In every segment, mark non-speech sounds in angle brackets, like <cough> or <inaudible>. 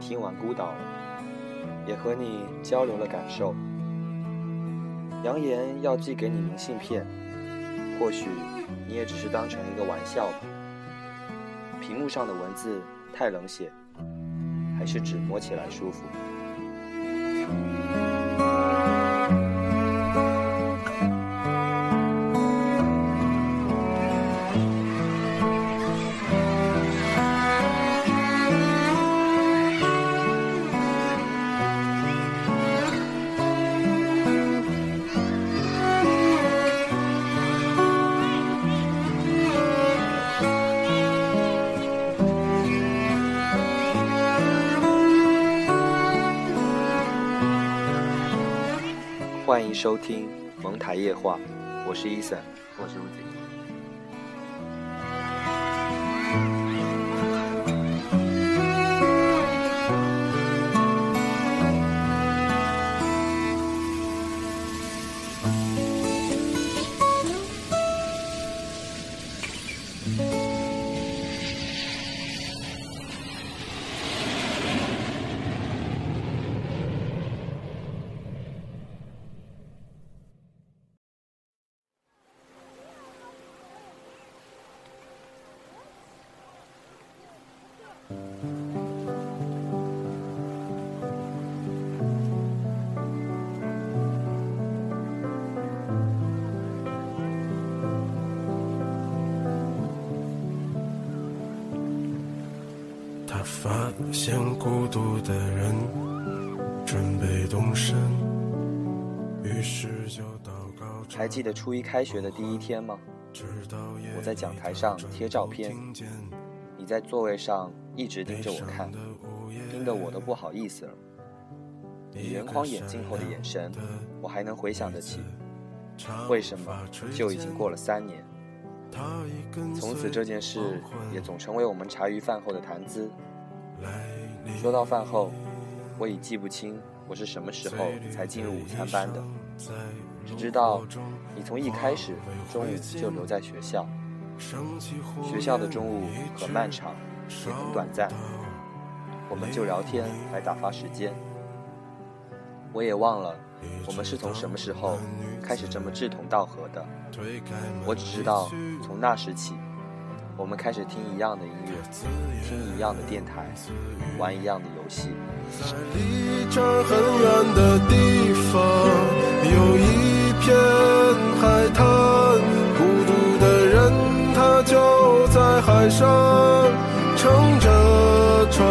听完孤岛了，也和你交流了感受。扬言要寄给你明信片，或许你也只是当成一个玩笑吧。屏幕上的文字太冷血，还是纸摸起来舒服。收听蒙台夜话，我是伊森，我是吴景。发现孤独的人准备动身，于是就祷告。还记得初一开学的第一天吗？我在讲台上贴照片，你在座位上一直盯着我看，盯得我都不好意思了。你圆框眼镜后的眼神，我还能回想得起。为什么就已经过了三年？从此这件事也总成为我们茶余饭后的谈资。说到饭后，我已记不清我是什么时候才进入午餐班的，只知道你从一开始中午就留在学校。学校的中午很漫长，也很短暂，我们就聊天来打发时间。我也忘了我们是从什么时候开始这么志同道合的，我只知道从那时起，我们开始听一样的音乐，听一样的电台，玩一样的游戏。在离这很远的地方，有一片海滩，孤独的人他就在海上撑着船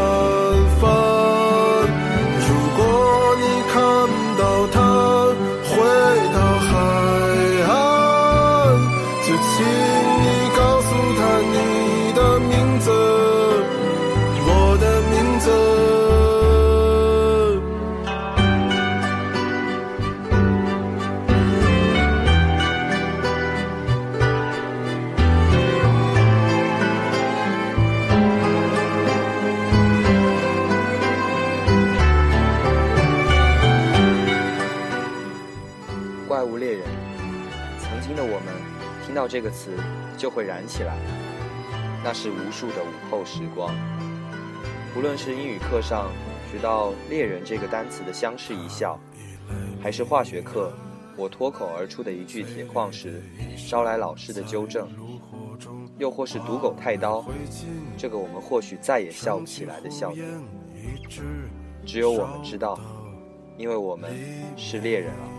这个词就会燃起来，那是无数的午后时光。无论是英语课上学到“猎人”这个单词的相视一笑，还是化学课我脱口而出的一句铁矿石招来老师的纠正，又或是“赌狗太刀”这个我们或许再也笑不起来的笑点，只有我们知道，因为我们是猎人了。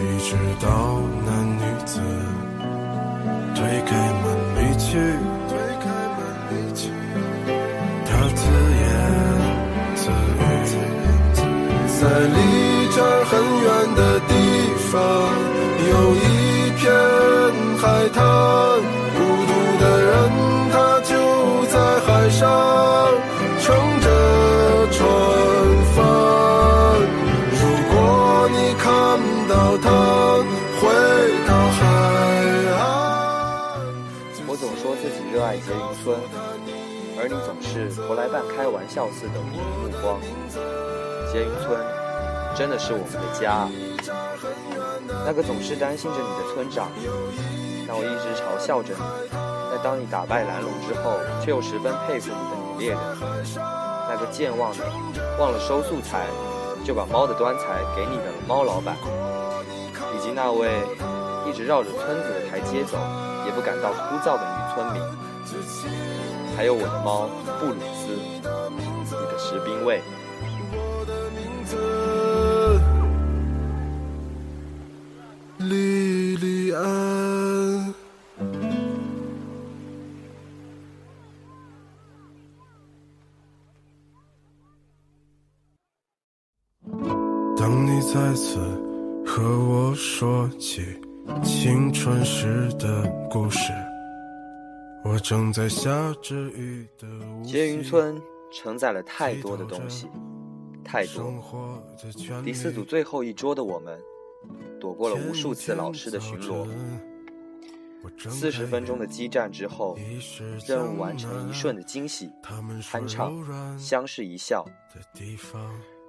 一直到那女子推开门离去，推开门离去，她自言自语，在离这儿很远的地方，在捷云村，而你总是投来半开玩笑似的目光。捷云村真的是我们的家，那个总是担心着你的村长，但我一直嘲笑着你，那当你打败蓝龙之后，却又十分佩服你的女猎人，那个健忘的忘了收素材就把猫的端材给你的猫老板，以及那位一直绕着村子的台阶走也不感到枯燥的女村民，还有我的猫布鲁斯，你的士兵卫。莉莉安。当你再次和我说起青春时的故事，我正在下着雨的结云村承载了太多的东西，太多。第四组最后一桌的我们。躲过了无数次老师的巡逻，四十分钟的激战之后，任务完成一瞬的惊喜，酣畅，相视一笑。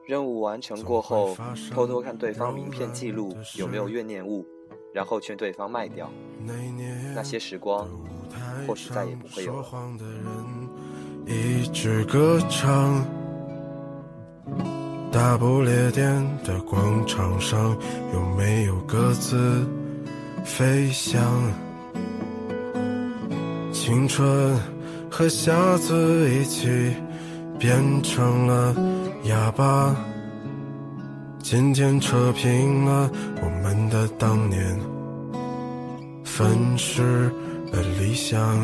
任务完成过后，偷偷看对方名片记录有没有怨念物，然后劝对方卖掉。那些时光，或许再也不会有了。大不列颠的广场上，有没有鸽子飞翔？青春和瞎子一起变成了哑巴。今天扯平了我们的当年，粉饰的理想。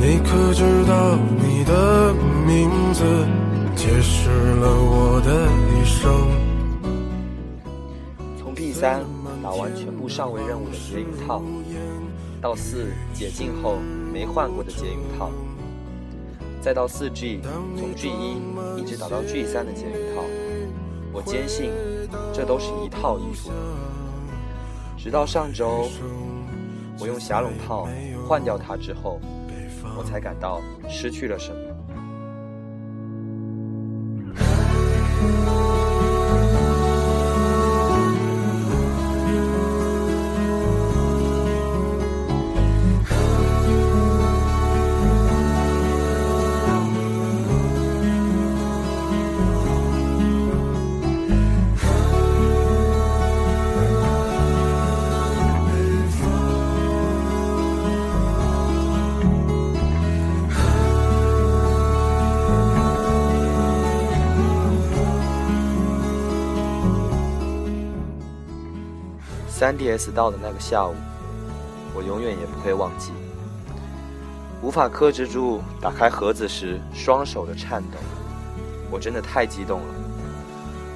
你可知道，你的名字解释了我的一生。从 B 三打完全部上位任务的结云套，到四解禁后没换过的结云套，再到四 G，从 G 一一直打到 G 三的结云套，我坚信这都是一套衣服。直到上周，我用霞龙套换掉它之后。我才感到失去了什么。3DS 到的那个下午，我永远也不会忘记。无法克制住打开盒子时双手的颤抖，我真的太激动了。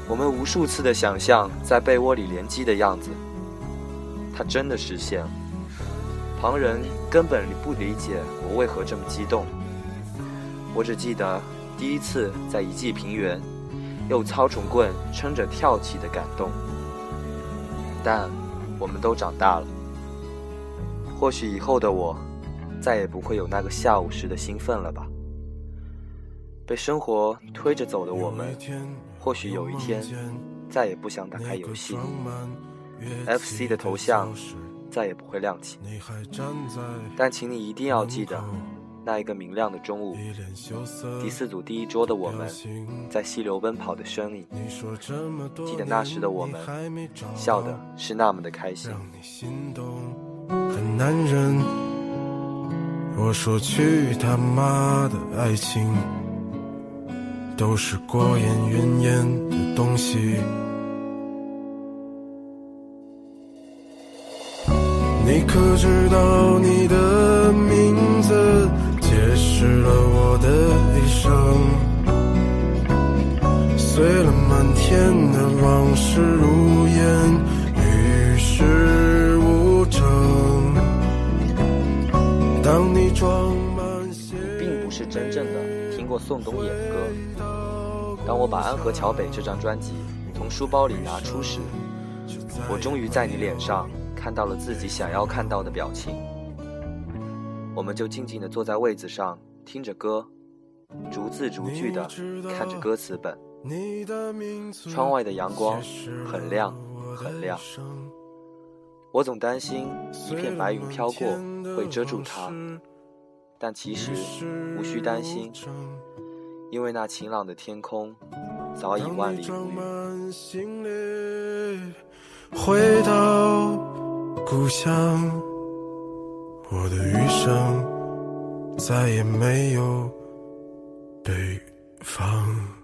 我们无数次的想象在被窝里联机的样子，它真的实现了。旁人根本不理解我为何这么激动。我只记得第一次在一骑平原，用操虫棍撑着跳起的感动，但。我们都长大了，或许以后的我，再也不会有那个下午时的兴奋了吧。被生活推着走的我们，或许有一天，再也不想打开游戏，FC 的头像再也不会亮起。但请你一定要记得。那一个明亮的中午，第四组第一桌的我们，在溪流奔跑的身影。记得那时的我们，笑的是那么的开心。很难忍，我说去他妈的爱情，都是过眼云烟的东西。你可知道你的？解释了我的一生，碎了满天的往事如烟，与世无争。当你装满你并不是真正的听过宋冬野的歌。当我把《安河桥北》这张专辑从书包里拿出时，我终于在你脸上看到了自己想要看到的表情。我们就静静地坐在位子上，听着歌，逐字逐句的看着歌词本。窗外的阳光很亮，很亮。我总担心一片白云飘过会遮住它，但其实无需担心，因为那晴朗的天空早已万里无云。回到故乡，我的余生再也没有北方。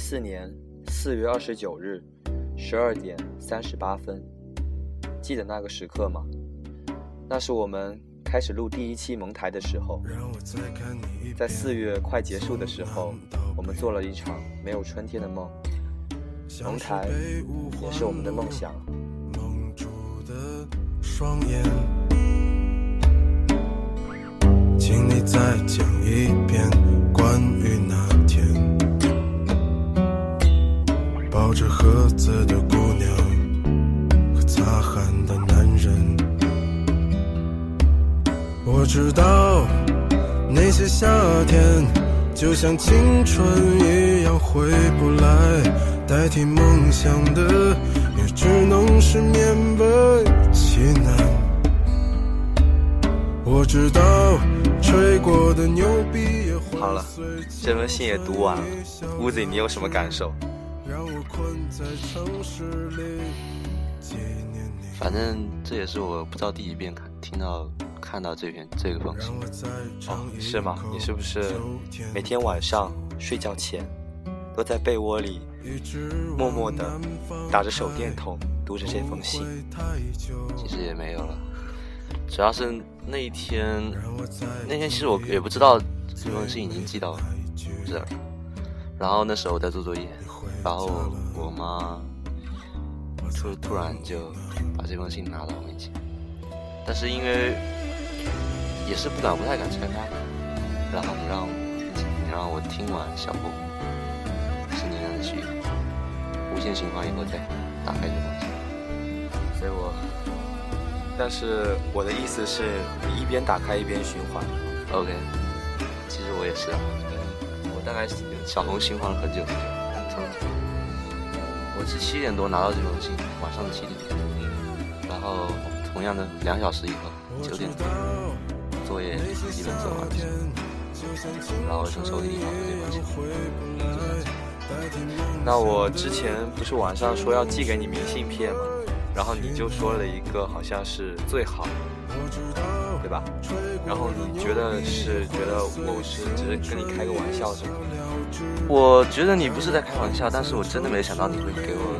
四年四月二十九日十二点三十八分，记得那个时刻吗？那是我们开始录第一期蒙台的时候，在四月快结束的时候，我们做了一场没有春天的梦。蒙台也是我们的梦想。蒙住的双眼请你再讲一遍关于那。抱着盒子的姑娘和擦汗的男人，我知道那些夏天就像青春一样回不来，代替梦想的也只能是缅北济南。我知道吹过的牛逼也好了，这封信也读完了，屋子里你有什么感受？反正这也是我不知道第几遍看听到看到这篇这个封信哦，是吗？你是不是每天晚上睡觉前都在被窝里默默的打着手电筒读着这封信？其实也没有了，主要是那一天那天其实我也不知道这封信已经寄到这儿，然后那时候我在做作业。然后我妈突突然就把这封信拿到我面前，但是因为也是不敢不太敢拆开，然后你让你让我听完小布心灵的曲无限循环以后再打开这封信，所以我，但是我的意思是你一边打开一边循环，OK，其实我也是啊，我大概小红循环了很久很久。是七点多拿到这封信，晚上的七点多，然后同样的两小时以后，九点多，作业基本做完了，然后从手里拿出这封信。那我之前不是晚上说要寄给你明信片吗？然后你就说了一个好像是最好，对吧？然后你觉得是觉得我是只是跟你开个玩笑是吗？我觉得你不是在开玩笑，但是我真的没想到你会给我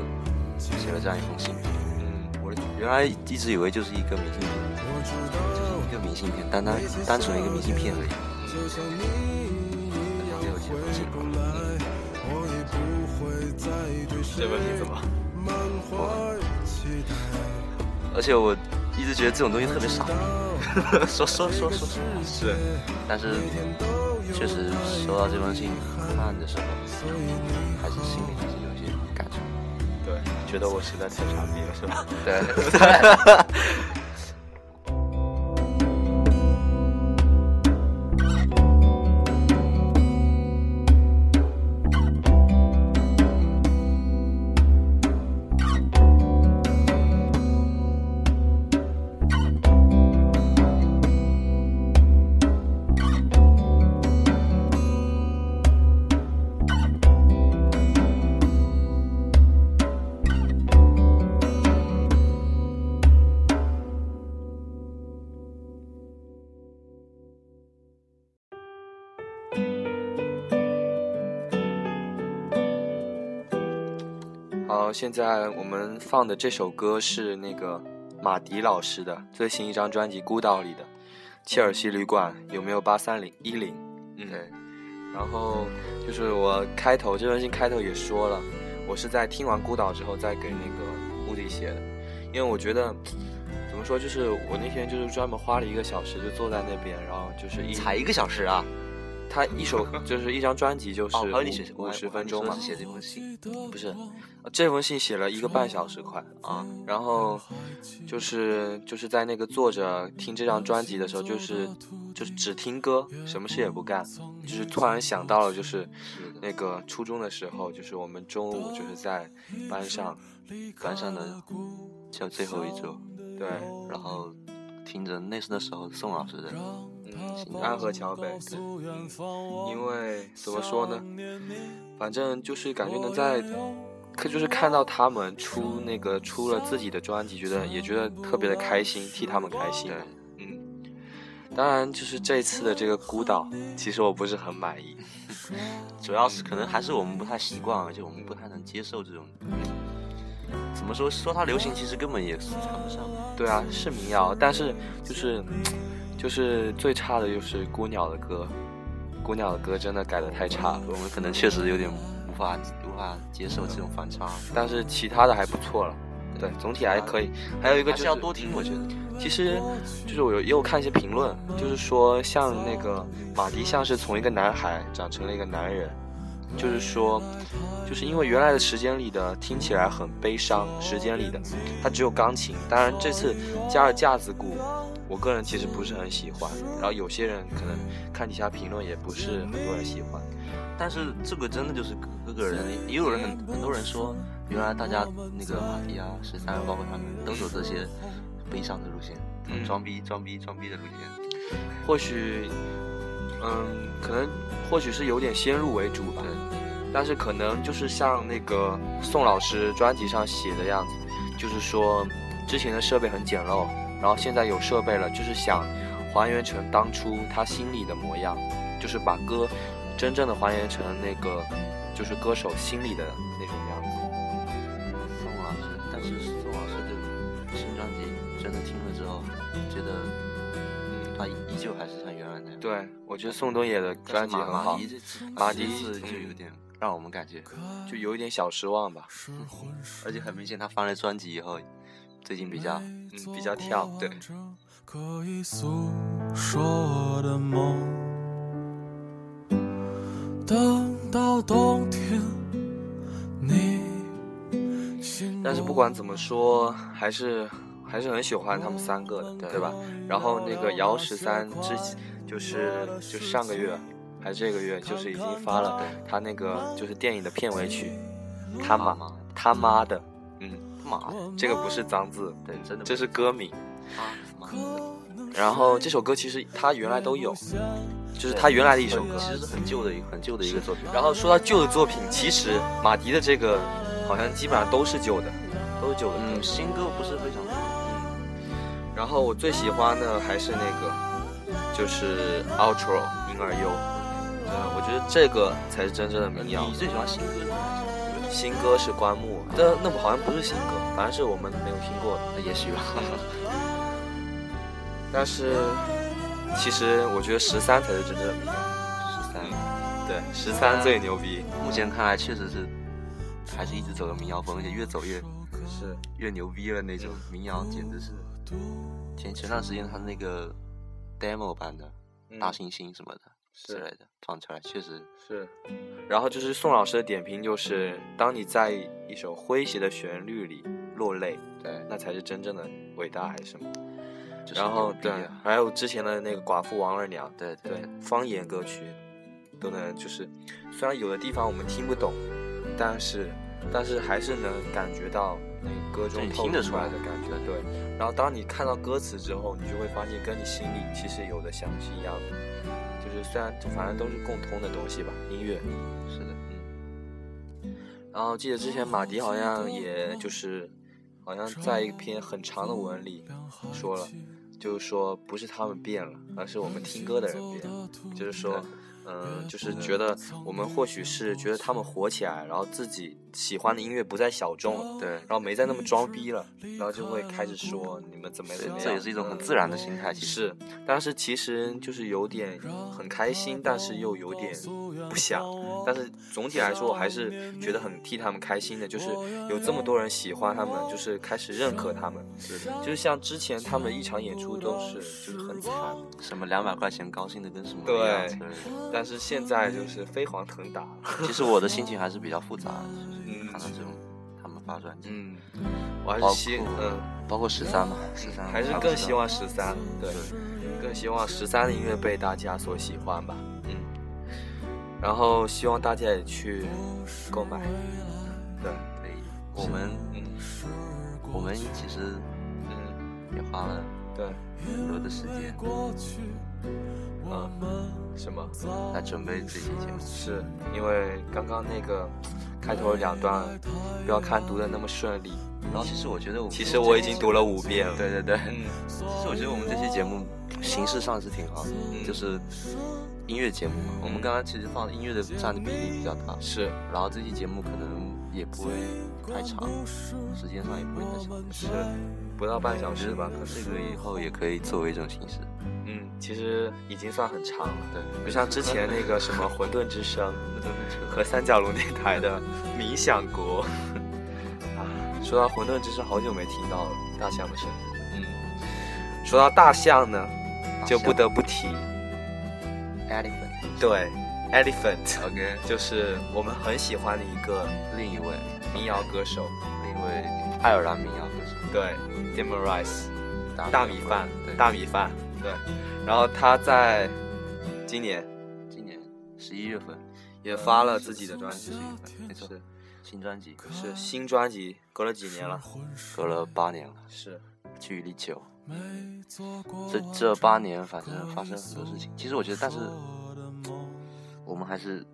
写了这样一封信。嗯，我原来一直以为就是一个明信片，就是一个明信片，单单单纯的一个明信片而已。给我写封信。这问题怎么？而且我一直觉得这种东西特别傻。说说说说说，是，但是。确实收到这封信看的时候，还是心里还是有些感触。对，觉得我实在太傻逼了，是吧？对。<laughs> 现在我们放的这首歌是那个马迪老师的最新一张专辑《孤岛》里的《切尔西旅馆》，有没有八三零一零？嗯，对。然后就是我开头这封信开头也说了，我是在听完《孤岛》之后再给那个目的写的，因为我觉得怎么说，就是我那天就是专门花了一个小时就坐在那边，然后就是一才一个小时啊。他一首就是一张专辑，就是五十分钟嘛。写这封信，不是，这封信写了一个半小时快啊。然后就是就是在那个坐着听这张专辑的时候，就是就是只听歌，什么事也不干。就是突然想到了，就是那个初中的时候，就是我们中午就是在班上班上的就最后一周，对，然后听着那是那时候宋老师的。安河桥北，因为怎么说呢，反正就是感觉能在，可就是看到他们出那个出了自己的专辑，觉得也觉得特别的开心，替他们开心。嗯，当然就是这次的这个孤岛，其实我不是很满意，主要是可能还是我们不太习惯，而且我们不太能接受这种。怎么说说它流行，其实根本也是谈不上。对啊，是民谣，但是就是。就是最差的就是孤鸟的歌，孤鸟的歌真的改的太差，我们可能确实有点无法无法接受这种反差，但是其他的还不错了，对，总体还可以。还有一个就是要多听，我觉得。其实，就是我有也有看一些评论，就是说像那个马迪像是从一个男孩长成了一个男人，就是说，就是因为原来的时间里的听起来很悲伤，时间里的它只有钢琴，当然这次加了架子鼓。我个人其实不是很喜欢，然后有些人可能看底下评论也不是很多人喜欢，但是这个真的就是各个人，也有人很很多人说，原来大家那个马迪啊、十三，包括他们都走这些悲伤的路线，装逼、装逼、装逼的路线。或许，嗯，可能或许是有点先入为主吧，但是可能就是像那个宋老师专辑上写的样子，就是说之前的设备很简陋。然后现在有设备了，就是想还原成当初他心里的模样，就是把歌真正的还原成那个就是歌手心里的那种样子。宋老师，但是宋老师的新专辑真的听了之后，觉得他依旧还是像原来那样。对，我觉得宋冬野的专辑很好。马迪这次就有点让我们感觉就有一点小失望吧，而且很明显他发了专辑以后。最近比较，嗯，比较跳，对。但是不管怎么说，还是还是很喜欢他们三个的，对吧？然后那个姚十三之，就是就上个月还是这个月，就是已经发了他那个就是电影的片尾曲，他妈他妈的。这个不是脏字，对，真的，这是歌名。然后这首歌其实它原来都有，就是它原来的一首歌，其实是很旧的一很旧的一个作品。然后说到旧的作品，其实马迪的这个好像基本上都是旧的，都是旧的。嗯，新歌不是非常多。嗯。然后我最喜欢的还是那个，就是 Outro 婴儿优。嗯，我觉得这个才是真正的民谣。你最喜欢新歌是？新歌是棺木，那那不好像不是新歌，反正是我们没有听过的，也许吧。<laughs> 但是其实我觉得十三才是真正的民谣，十三，对，十三最牛逼。目前看来确实是，还是一直走的民谣风，而且越走越是越牛逼了那种民谣，简直是。前前段时间他那个 demo 版的大猩猩什么的。之类的放出来确实是，然后就是宋老师的点评就是：当你在一首诙谐的旋律里落泪，对，那才是真正的伟大还是什么？然后对，还有之前的那个寡妇王二娘，对对，方言歌曲都能就是，虽然有的地方我们听不懂，但是但是还是能感觉到那歌中听得出来的感觉。对，然后当你看到歌词之后，你就会发现跟你心里其实有的想是一样的。就虽然反正都是共通的东西吧，音乐，是的，嗯。然后记得之前马迪好像也就是，好像在一篇很长的文里说了，就是说不是他们变了，而是我们听歌的人变了。就是说，嗯，就是觉得我们或许是觉得他们火起来，然后自己喜欢的音乐不再小众了，对，然后没再那么装逼了，然后就会开始说你们怎么怎么样，这也是一种很。自然的心态，其实是，但是其实就是有点很开心，但是又有点不想，但是总体来说我还是觉得很替他们开心的，就是有这么多人喜欢他们，就是开始认可他们，就是像之前他们一场演出都是就是很惨，什么两百块钱高兴的跟什么对但是现在就是飞黄腾达，<laughs> 其实我的心情还是比较复杂的，就是嗯看到这种他们发专辑，嗯，我还包是希括嗯。包括十三嘛，十三还是更希望十三，对，更希望十三的音乐被大家所喜欢吧，嗯，然后希望大家也去购买，对，可以，我们嗯我们其实嗯，也花了对，很多的时间嗯，什么？来准备这期节目，是。因为刚刚那个开头两段，不要看读的那么顺利，然后其实我觉得我其实我已经读了五遍了，对对对，嗯，其实我觉得我们这期节目形式上是挺好的，嗯。就是音乐节目嘛。我们刚刚其实放音乐的占的比例比较大，是。然后这期节目可能也不会太长，时间上也不会太长。是，不到半小时吧，可能这个以后也可以作为一种形式。嗯，其实已经算很长了，对，不像之前那个什么混沌之声 <laughs> 和三角龙电台的冥想国 <laughs> 啊。说到混沌之声，好久没听到了大象的声音。嗯，说到大象呢，就不得不提。Elephant，对 Elephant，OK，就是我们很喜欢的一个另一位民谣歌手，另一位爱尔兰民谣歌手。对 d e m o Rice。大大米饭，对，大米饭，对。然后他在今年今年十一月份也发了自己的专辑，没错新专辑，是新专辑，隔了几年了？隔了八年了，是，距离久。这这八年，反正发生很多事情。其实我觉得，但是我们还是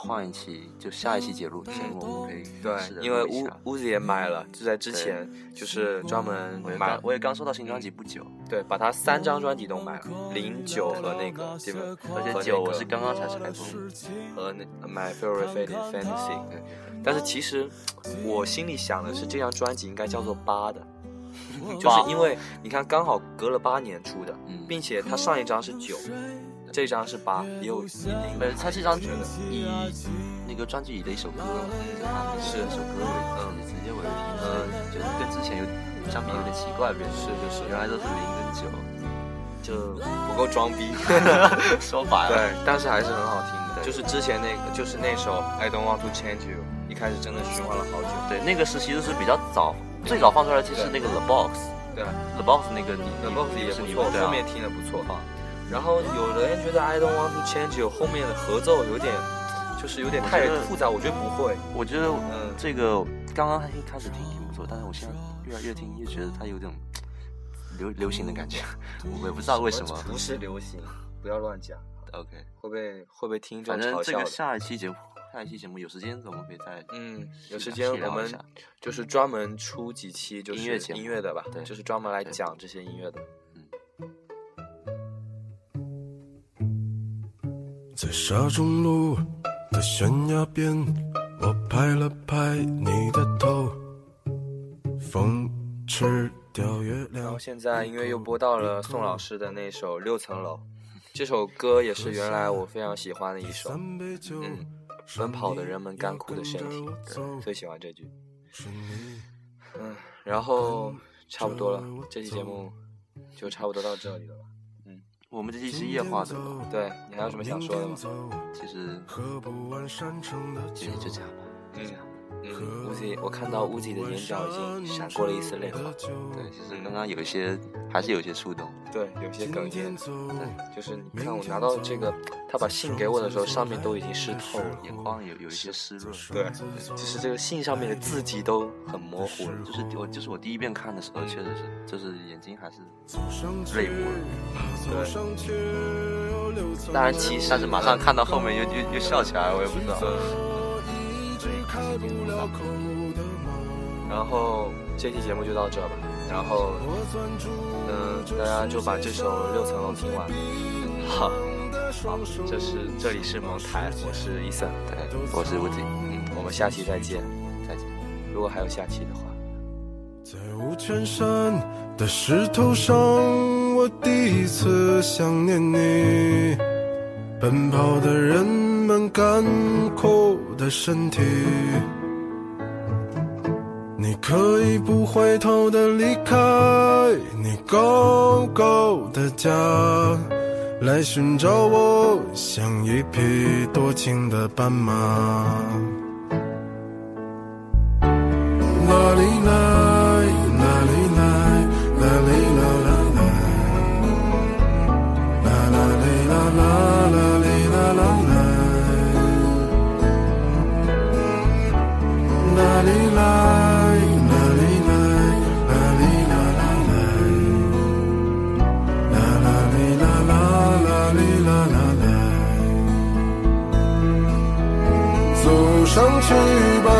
换一期，就下一期节目节目，我们可以对，因为屋屋子也买了，就在之前就是专门买我也刚，我也刚收到新专辑不久，对，把他三张专辑都买了，零九和那个 e m 而且九我是刚刚才拆封。和那 My Favorite Fantasy，对，但是其实我心里想的是，这张专辑应该叫做八的，<laughs> 就是因为你看刚好隔了八年出的，嗯并且它上一张是九，这张是八，也有没有，他这张觉得以那个专辑里的一首歌，是一首歌为嗯直接为题，嗯就是跟之前有相比有点奇怪，变是就是原来都是零跟九，就不够装逼，<laughs> 说白了，对，但是还是很好听的。就是之前那个，就是那首 I Don't Want to Change You，一开始真的循环了好久。对，那个是其实是比较早，最早放出来其实是那个 The Box。对 The Box 那个你 The Box 也是不错，后面听的不错。然后有的人觉得 I Don't Want to Change You 后面的合奏有点，就是有点太复杂，我觉得不会。我觉得嗯这个刚刚一开始听挺不错，但是我现在越来越听越觉得它有点流流行的感觉，我也不知道为什么。不是流行，不要乱讲，<laughs> OK，会被会被听众反正这个嘲笑。下一期节目，下一期节目有时间我们可以再嗯，有时间我们就是专门出几期就是音乐节目音乐的吧，对就是专门来讲这些音乐的。在沙中路的悬崖边，我拍了拍你的头，风吃掉月亮然后。现在音乐又播到了宋老师的那首《六层楼》，这首歌也是原来我非常喜欢的一首。嗯，奔跑的人们干枯的身体，最喜欢这句。嗯，然后差不多了，这期节目就差不多到这里了吧？我们这期是夜话的，对你还有什么想说的吗？其实喝不完山城的酒就就这样吧，就这样。嗯，乌鸡，我看到乌鸡的眼角已经闪过了一丝泪花。对，其实刚刚有一些还是有一些触动，对，有些哽咽。对，就是你看我拿到这个，他把信给我的时候，上面都已经湿透了。眼眶有有一些湿润。对，就是这个信上面的字迹都很模糊了。就是我就是我第一遍看的时候，确实是就是眼睛还是泪泪目了。对，当然，其实但是马上看到后面又又又笑起来，我也不知道。然后这期节目就到这吧。然后，嗯，大家就把这首《六层楼》听完。好，好，这是这里是蒙台，我是伊森，对，我是吴迪，嗯，我们下期再见，再见。如果还有下期的话。在五泉山的石头上，我第一次想念你。奔跑的人们干枯的身体，你可以不回头的离开你高高的家，来寻找我，像一匹多情的斑马。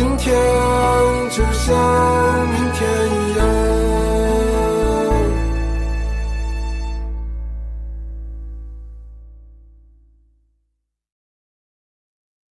今天就像明。